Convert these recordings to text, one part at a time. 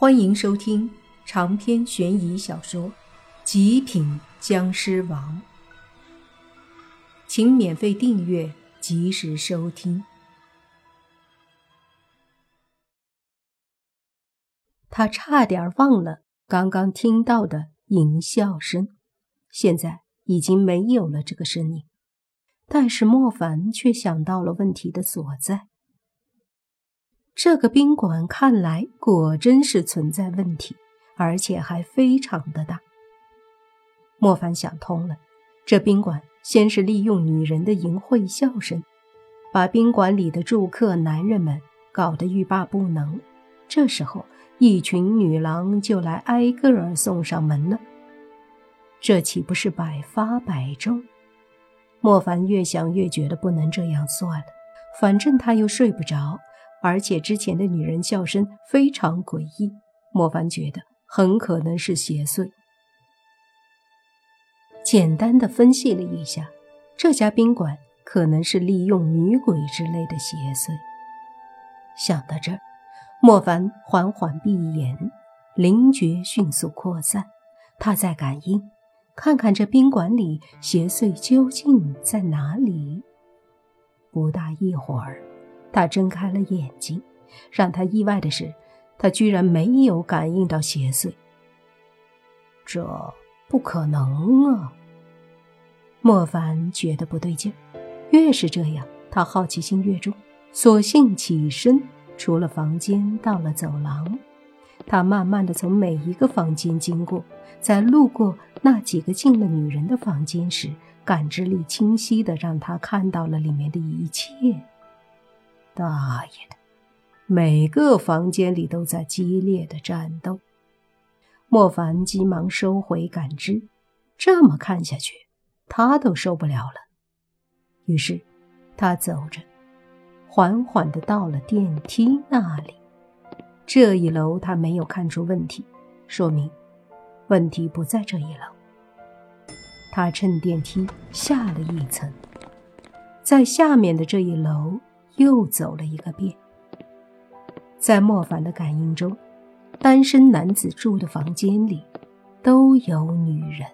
欢迎收听长篇悬疑小说《极品僵尸王》，请免费订阅，及时收听。他差点忘了刚刚听到的淫笑声，现在已经没有了这个声音，但是莫凡却想到了问题的所在。这个宾馆看来果真是存在问题，而且还非常的大。莫凡想通了，这宾馆先是利用女人的淫秽笑声，把宾馆里的住客男人们搞得欲罢不能。这时候，一群女郎就来挨个儿送上门了。这岂不是百发百中？莫凡越想越觉得不能这样算了，反正他又睡不着。而且之前的女人笑声非常诡异，莫凡觉得很可能是邪祟。简单的分析了一下，这家宾馆可能是利用女鬼之类的邪祟。想到这儿，莫凡缓缓闭眼，灵觉迅速扩散，他在感应，看看这宾馆里邪祟究竟在哪里。不大一会儿。他睁开了眼睛，让他意外的是，他居然没有感应到邪祟。这不可能啊！莫凡觉得不对劲，越是这样，他好奇心越重，索性起身出了房间，到了走廊。他慢慢的从每一个房间经过，在路过那几个进了女人的房间时，感知力清晰的让他看到了里面的一切。大爷的！每个房间里都在激烈的战斗。莫凡急忙收回感知，这么看下去，他都受不了了。于是，他走着，缓缓的到了电梯那里。这一楼他没有看出问题，说明问题不在这一楼。他趁电梯下了一层，在下面的这一楼。又走了一个遍，在莫凡的感应中，单身男子住的房间里都有女人，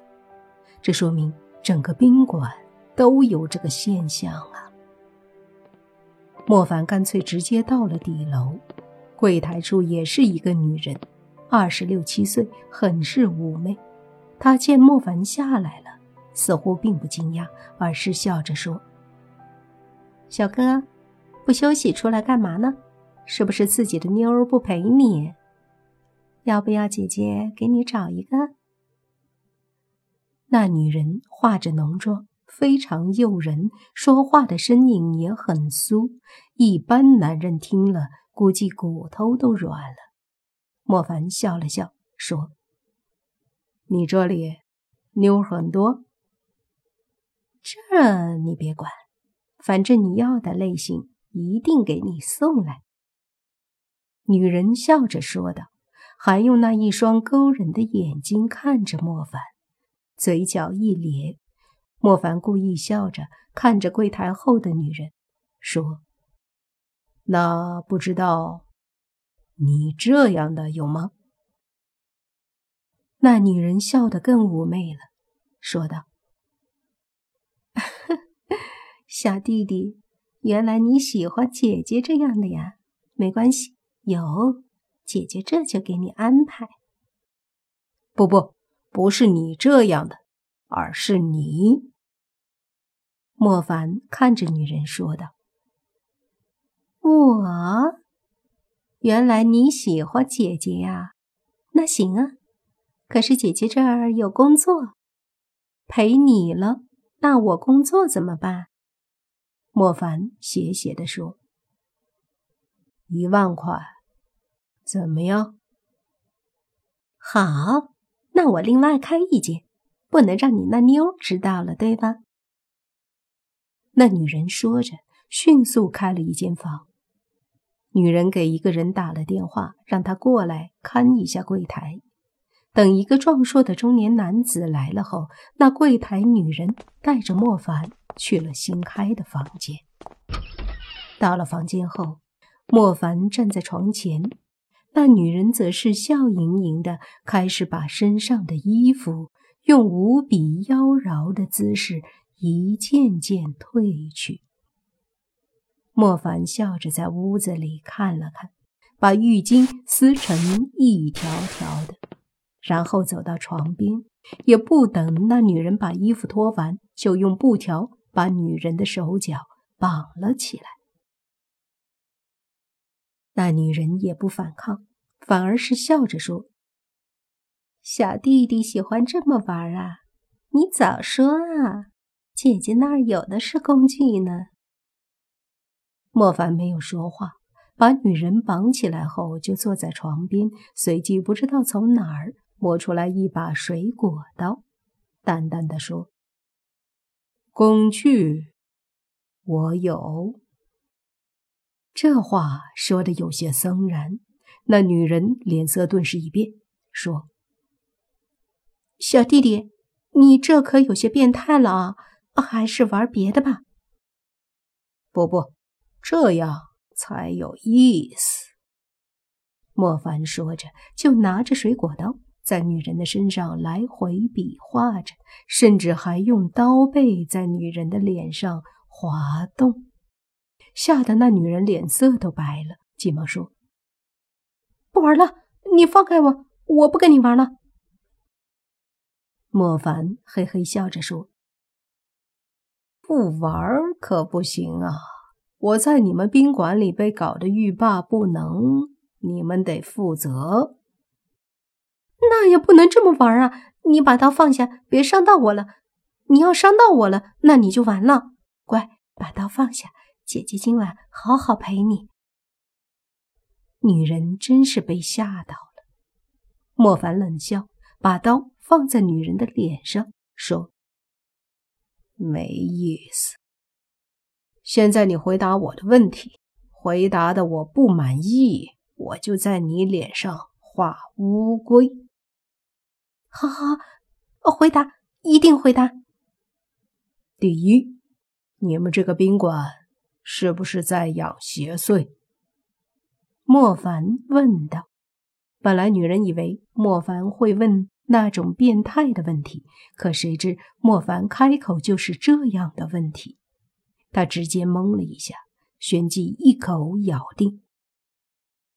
这说明整个宾馆都有这个现象啊。莫凡干脆直接到了底楼，柜台处也是一个女人，二十六七岁，很是妩媚。她见莫凡下来了，似乎并不惊讶，而是笑着说：“小哥。”不休息出来干嘛呢？是不是自己的妞儿不陪你？要不要姐姐给你找一个？那女人化着浓妆，非常诱人，说话的声音也很酥，一般男人听了估计骨头都软了。莫凡笑了笑，说：“你这里妞很多，这你别管，反正你要的类型。”一定给你送来。”女人笑着说道，还用那一双勾人的眼睛看着莫凡，嘴角一咧。莫凡故意笑着看着柜台后的女人，说：“那不知道你这样的有吗？”那女人笑得更妩媚了，说道：“ 小弟弟。”原来你喜欢姐姐这样的呀？没关系，有姐姐这就给你安排。不不，不是你这样的，而是你。莫凡看着女人说道：“我，原来你喜欢姐姐呀？那行啊，可是姐姐这儿有工作，陪你了，那我工作怎么办？”莫凡斜斜地说：“一万块，怎么样？好，那我另外开一间，不能让你那妞知道了，对吧？”那女人说着，迅速开了一间房。女人给一个人打了电话，让他过来看一下柜台。等一个壮硕的中年男子来了后，那柜台女人带着莫凡去了新开的房间。到了房间后，莫凡站在床前，那女人则是笑盈盈的，开始把身上的衣服用无比妖娆的姿势一件件褪去。莫凡笑着在屋子里看了看，把浴巾撕成一条条的，然后走到床边，也不等那女人把衣服脱完，就用布条把女人的手脚绑了起来。那女人也不反抗，反而是笑着说：“小弟弟喜欢这么玩啊，你早说啊！姐姐那儿有的是工具呢。”莫凡没有说话，把女人绑起来后，就坐在床边，随即不知道从哪儿摸出来一把水果刀，淡淡的说：“工具，我有。”这话说的有些森然，那女人脸色顿时一变，说：“小弟弟，你这可有些变态了啊！还是玩别的吧。”“不不，这样才有意思。”莫凡说着，就拿着水果刀在女人的身上来回比划着，甚至还用刀背在女人的脸上滑动。吓得那女人脸色都白了，急忙说：“不玩了，你放开我，我不跟你玩了。”莫凡嘿嘿笑着说：“不玩可不行啊！我在你们宾馆里被搞得欲罢不能，你们得负责。那也不能这么玩啊！你把刀放下，别伤到我了。你要伤到我了，那你就完了。乖，把刀放下。”姐姐今晚好好陪你。女人真是被吓到了。莫凡冷笑，把刀放在女人的脸上，说：“没意思。现在你回答我的问题，回答的我不满意，我就在你脸上画乌龟。”好好，回答，一定回答。第一，你们这个宾馆。是不是在养邪祟？莫凡问道。本来女人以为莫凡会问那种变态的问题，可谁知莫凡开口就是这样的问题，她直接懵了一下，旋即一口咬定：“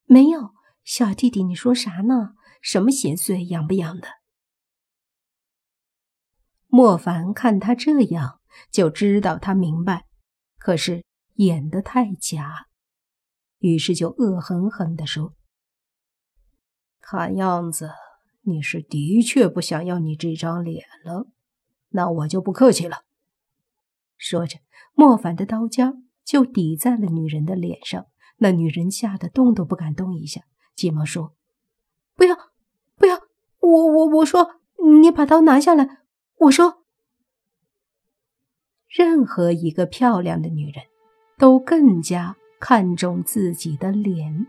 没有，小弟弟，你说啥呢？什么邪祟养不养的？”莫凡看他这样，就知道他明白，可是。演得太假，于是就恶狠狠地说：“看样子你是的确不想要你这张脸了，那我就不客气了。”说着，莫凡的刀尖就抵在了女人的脸上，那女人吓得动都不敢动一下，急忙说：“不要，不要！我我我说，你把刀拿下来！我说，任何一个漂亮的女人。”都更加看重自己的脸，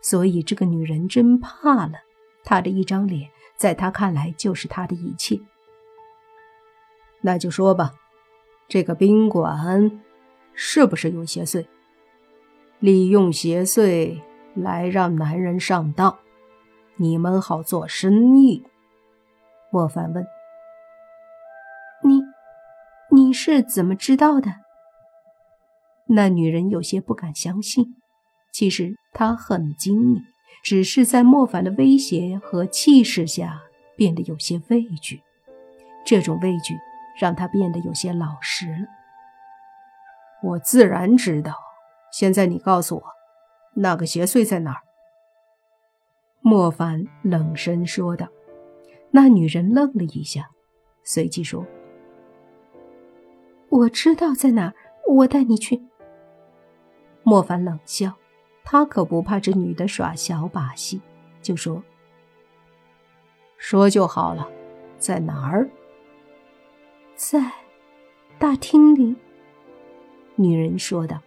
所以这个女人真怕了。她的一张脸，在她看来就是她的一切。那就说吧，这个宾馆是不是有邪祟？利用邪祟来让男人上当，你们好做生意？莫凡问：“，你是怎么知道的？”那女人有些不敢相信，其实她很精明，只是在莫凡的威胁和气势下变得有些畏惧。这种畏惧让她变得有些老实了。我自然知道，现在你告诉我，那个邪祟在哪儿？莫凡冷声说道。那女人愣了一下，随即说：“我知道在哪儿，我带你去。”莫凡冷笑，他可不怕这女的耍小把戏，就说：“说就好了，在哪儿？”在大厅里。女人说道。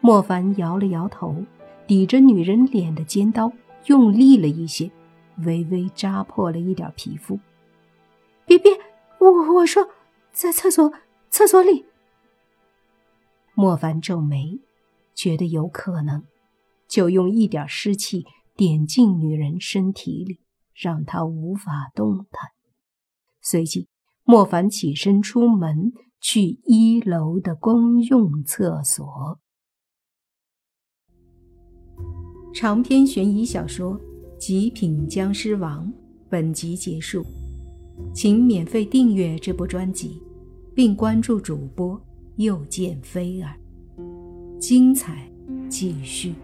莫凡摇了摇头，抵着女人脸的尖刀用力了一些，微微扎破了一点皮肤。别别，我我说，在厕所，厕所里。莫凡皱眉。觉得有可能，就用一点湿气点进女人身体里，让她无法动弹。随即，莫凡起身出门，去一楼的公用厕所。长篇悬疑小说《极品僵尸王》本集结束，请免费订阅这部专辑，并关注主播又见菲儿，精彩继续。